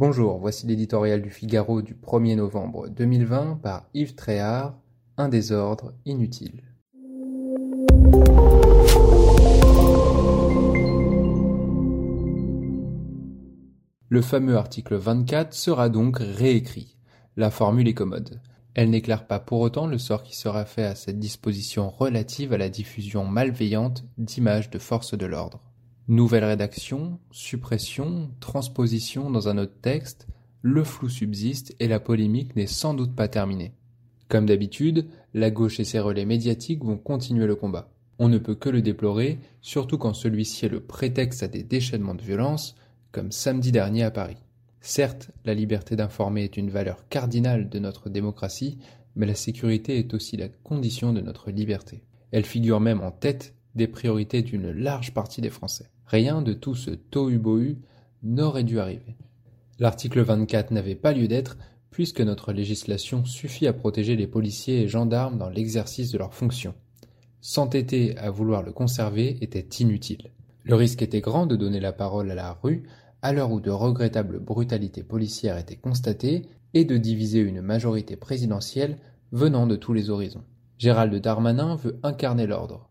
Bonjour, voici l'éditorial du Figaro du 1er novembre 2020 par Yves Tréhard, Un désordre inutile. Le fameux article 24 sera donc réécrit. La formule est commode. Elle n'éclaire pas pour autant le sort qui sera fait à cette disposition relative à la diffusion malveillante d'images de forces de l'ordre. Nouvelle rédaction, suppression, transposition dans un autre texte, le flou subsiste et la polémique n'est sans doute pas terminée. Comme d'habitude, la gauche et ses relais médiatiques vont continuer le combat. On ne peut que le déplorer, surtout quand celui-ci est le prétexte à des déchaînements de violence, comme samedi dernier à Paris. Certes, la liberté d'informer est une valeur cardinale de notre démocratie, mais la sécurité est aussi la condition de notre liberté. Elle figure même en tête des priorités d'une large partie des Français. Rien de tout ce tohu-bohu n'aurait dû arriver. L'article 24 n'avait pas lieu d'être puisque notre législation suffit à protéger les policiers et gendarmes dans l'exercice de leurs fonctions. S'entêter à vouloir le conserver était inutile. Le risque était grand de donner la parole à la rue à l'heure où de regrettables brutalités policières étaient constatées et de diviser une majorité présidentielle venant de tous les horizons. Gérald Darmanin veut incarner l'ordre.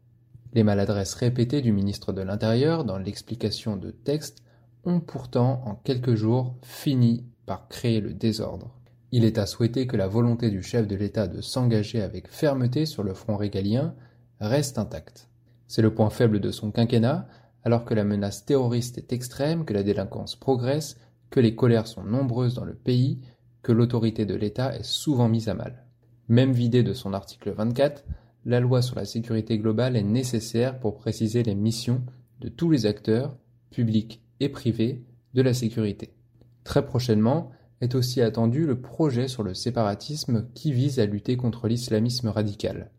Les maladresses répétées du ministre de l'Intérieur dans l'explication de textes ont pourtant en quelques jours fini par créer le désordre. Il est à souhaiter que la volonté du chef de l'État de s'engager avec fermeté sur le front régalien reste intacte. C'est le point faible de son quinquennat, alors que la menace terroriste est extrême, que la délinquance progresse, que les colères sont nombreuses dans le pays, que l'autorité de l'État est souvent mise à mal. Même vidé de son article 24, la loi sur la sécurité globale est nécessaire pour préciser les missions de tous les acteurs, publics et privés, de la sécurité. Très prochainement est aussi attendu le projet sur le séparatisme qui vise à lutter contre l'islamisme radical.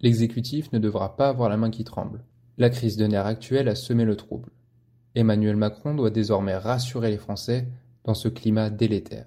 L'exécutif ne devra pas avoir la main qui tremble. La crise de nerfs actuelle a semé le trouble. Emmanuel Macron doit désormais rassurer les Français dans ce climat délétère.